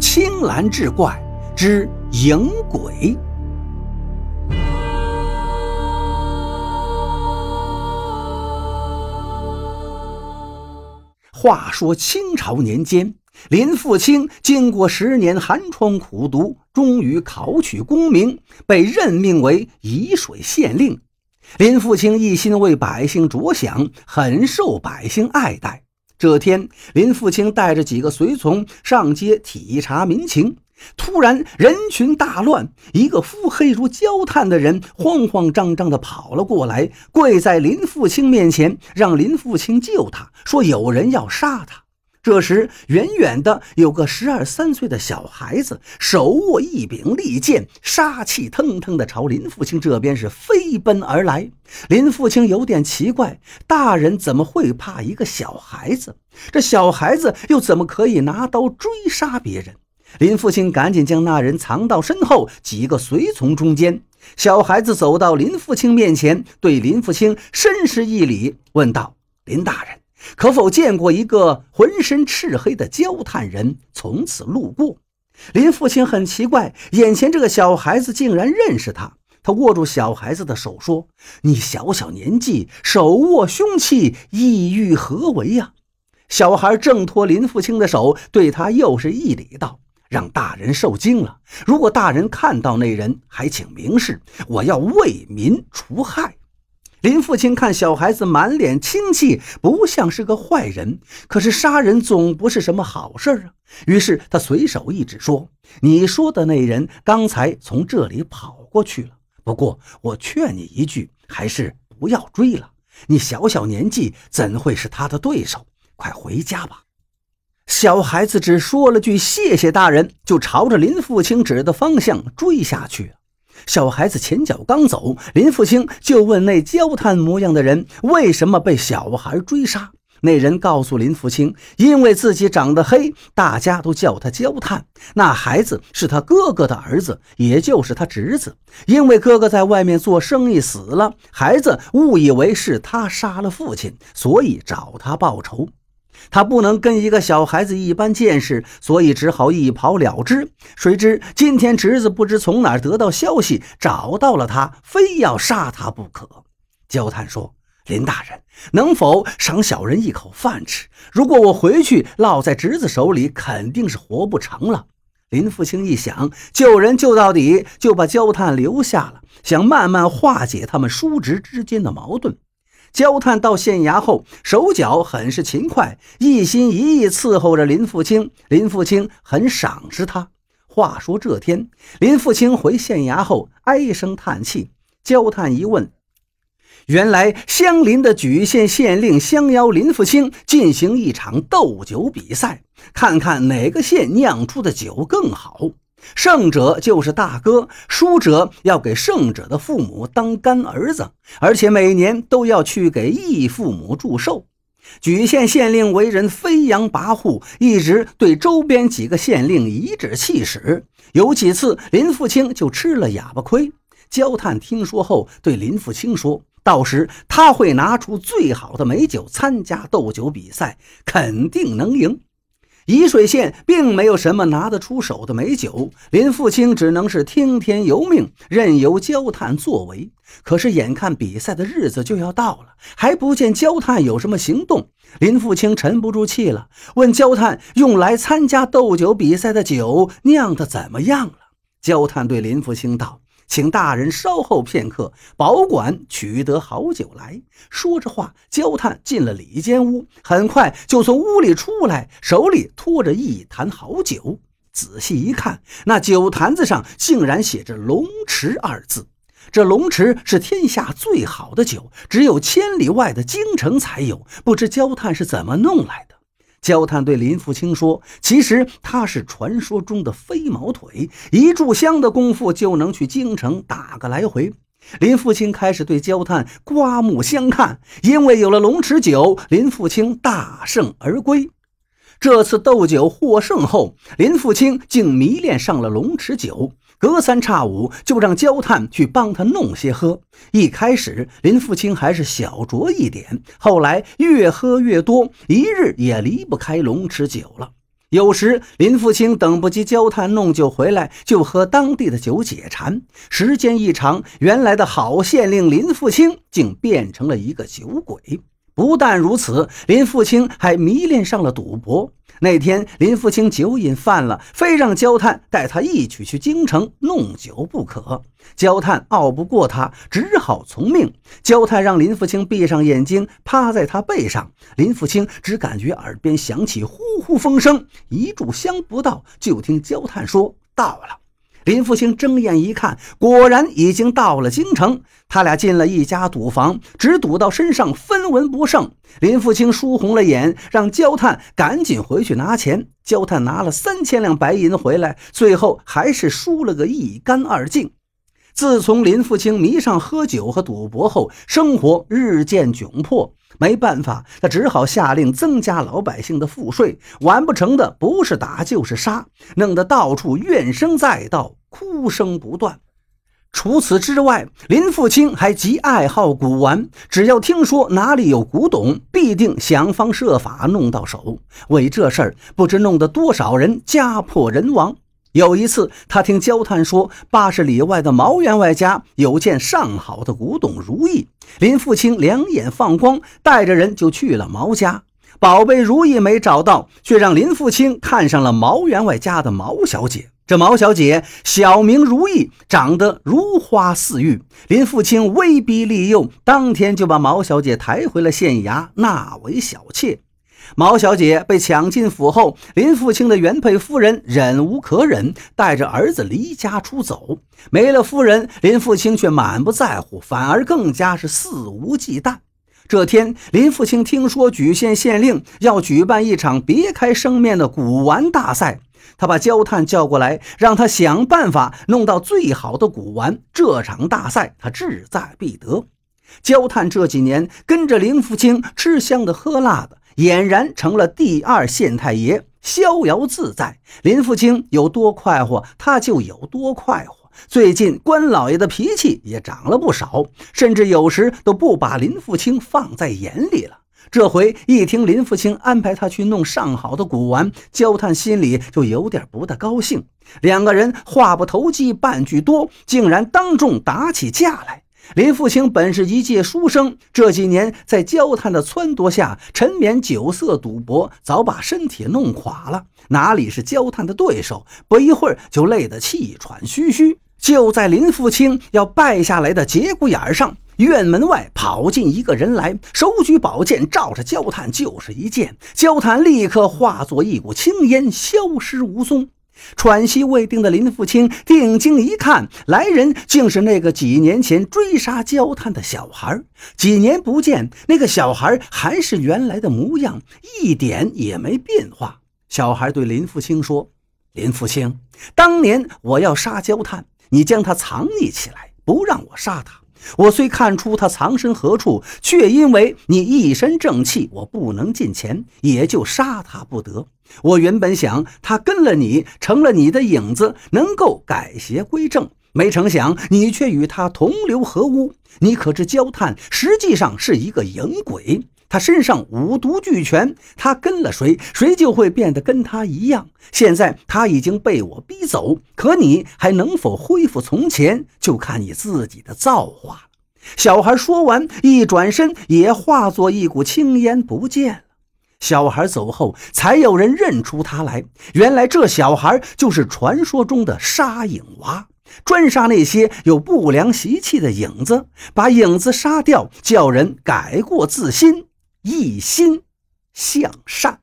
青蓝志怪之影鬼。话说清朝年间，林富清经过十年寒窗苦读，终于考取功名，被任命为沂水县令。林富清一心为百姓着想，很受百姓爱戴。这天，林富清带着几个随从上街体察民情。突然，人群大乱，一个肤黑如焦炭的人慌慌张张地跑了过来，跪在林富清面前，让林富清救他，说有人要杀他。这时，远远的有个十二三岁的小孩子，手握一柄利剑，杀气腾腾的朝林父亲这边是飞奔而来。林父亲有点奇怪，大人怎么会怕一个小孩子？这小孩子又怎么可以拿刀追杀别人？林父亲赶紧将那人藏到身后几个随从中间。小孩子走到林父亲面前，对林父亲深施一礼，问道：“林大人，可否见过一个浑身赤黑的焦炭人从此路过？”林父亲很奇怪，眼前这个小孩子竟然认识他。他握住小孩子的手说：“你小小年纪，手握凶器，意欲何为呀？”小孩挣脱林父亲的手，对他又是一礼道。让大人受惊了。如果大人看到那人，还请明示。我要为民除害。林父亲看小孩子满脸清气，不像是个坏人。可是杀人总不是什么好事啊。于是他随手一指，说：“你说的那人刚才从这里跑过去了。不过我劝你一句，还是不要追了。你小小年纪，怎会是他的对手？快回家吧。”小孩子只说了句“谢谢大人”，就朝着林父亲指的方向追下去。小孩子前脚刚走，林富清就问那焦炭模样的人为什么被小孩追杀。那人告诉林富清，因为自己长得黑，大家都叫他焦炭。那孩子是他哥哥的儿子，也就是他侄子。因为哥哥在外面做生意死了，孩子误以为是他杀了父亲，所以找他报仇。他不能跟一个小孩子一般见识，所以只好一跑了之。谁知今天侄子不知从哪得到消息，找到了他，非要杀他不可。焦炭说：“林大人，能否赏小人一口饭吃？如果我回去落在侄子手里，肯定是活不成了。”林父亲一想，救人救到底，就把焦炭留下了，想慢慢化解他们叔侄之间的矛盾。焦炭到县衙后，手脚很是勤快，一心一意伺候着林富清。林富清很赏识他。话说这天，林富清回县衙后，唉声叹气。焦炭一问，原来相邻的莒县县令相邀林富清进行一场斗酒比赛，看看哪个县酿出的酒更好。胜者就是大哥，输者要给胜者的父母当干儿子，而且每年都要去给义父母祝寿。莒县县令为人飞扬跋扈，一直对周边几个县令颐指气使，有几次林富清就吃了哑巴亏。焦炭听说后，对林富清说：“到时他会拿出最好的美酒参加斗酒比赛，肯定能赢。”沂水县并没有什么拿得出手的美酒，林富清只能是听天由命，任由焦炭作为。可是眼看比赛的日子就要到了，还不见焦炭有什么行动，林富清沉不住气了，问焦炭用来参加斗酒比赛的酒酿得怎么样了？焦炭对林富清道。请大人稍后片刻，保管取得好酒来。说着话，焦炭进了里间屋，很快就从屋里出来，手里托着一坛好酒。仔细一看，那酒坛子上竟然写着“龙池”二字。这龙池是天下最好的酒，只有千里外的京城才有。不知焦炭是怎么弄来的？焦炭对林富清说：“其实他是传说中的飞毛腿，一炷香的功夫就能去京城打个来回。”林富清开始对焦炭刮目相看，因为有了龙池酒，林富清大胜而归。这次斗酒获胜后，林富清竟迷恋上了龙池酒。隔三差五就让焦炭去帮他弄些喝。一开始林富清还是小酌一点，后来越喝越多，一日也离不开龙池酒了。有时林富清等不及焦炭弄酒回来，就喝当地的酒解馋。时间一长，原来的好县令林富清竟变成了一个酒鬼。不但如此，林富清还迷恋上了赌博。那天，林富清酒瘾犯了，非让焦炭带他一起去京城弄酒不可。焦炭拗不过他，只好从命。焦炭让林富清闭上眼睛，趴在他背上。林富清只感觉耳边响起呼呼风声，一炷香不到，就听焦炭说到了。林复清睁眼一看，果然已经到了京城。他俩进了一家赌房，只赌到身上分文不剩。林复清输红了眼，让焦炭赶紧回去拿钱。焦炭拿了三千两白银回来，最后还是输了个一干二净。自从林复清迷上喝酒和赌博后，生活日渐窘迫。没办法，他只好下令增加老百姓的赋税。完不成的，不是打就是杀，弄得到处怨声载道。哭声不断。除此之外，林富清还极爱好古玩，只要听说哪里有古董，必定想方设法弄到手。为这事儿，不知弄得多少人家破人亡。有一次，他听焦炭说，八十里外的毛员外家有件上好的古董如意。林富清两眼放光，带着人就去了毛家。宝贝如意没找到，却让林富清看上了毛员外家的毛小姐。这毛小姐小名如意，长得如花似玉。林富清威逼利诱，当天就把毛小姐抬回了县衙，纳为小妾。毛小姐被抢进府后，林富清的原配夫人忍无可忍，带着儿子离家出走。没了夫人，林富清却满不在乎，反而更加是肆无忌惮。这天，林富清听说莒县县令要举办一场别开生面的古玩大赛。他把焦炭叫过来，让他想办法弄到最好的古玩。这场大赛他志在必得。焦炭这几年跟着林福清吃香的喝辣的，俨然成了第二县太爷，逍遥自在。林福清有多快活，他就有多快活。最近关老爷的脾气也长了不少，甚至有时都不把林福清放在眼里了。这回一听林福清安排他去弄上好的古玩，焦炭心里就有点不大高兴。两个人话不投机半句多，竟然当众打起架来。林福清本是一介书生，这几年在焦炭的撺掇下，沉湎酒色赌博，早把身体弄垮了，哪里是焦炭的对手？不一会儿就累得气喘吁吁。就在林福清要败下来的节骨眼上。院门外跑进一个人来，手举宝剑，照着焦炭就是一剑。焦炭立刻化作一股青烟，消失无踪。喘息未定的林富清定睛一看，来人竟是那个几年前追杀焦炭的小孩。几年不见，那个小孩还是原来的模样，一点也没变化。小孩对林富清说：“林富清，当年我要杀焦炭，你将他藏匿起来，不让我杀他。”我虽看出他藏身何处，却因为你一身正气，我不能近前，也就杀他不得。我原本想他跟了你，成了你的影子，能够改邪归正，没成想你却与他同流合污。你可知焦炭实际上是一个影鬼？他身上五毒俱全，他跟了谁，谁就会变得跟他一样。现在他已经被我逼走，可你还能否恢复从前，就看你自己的造化了。小孩说完，一转身也化作一股青烟不见了。小孩走后，才有人认出他来。原来这小孩就是传说中的杀影娃，专杀那些有不良习气的影子，把影子杀掉，叫人改过自新。一心向善。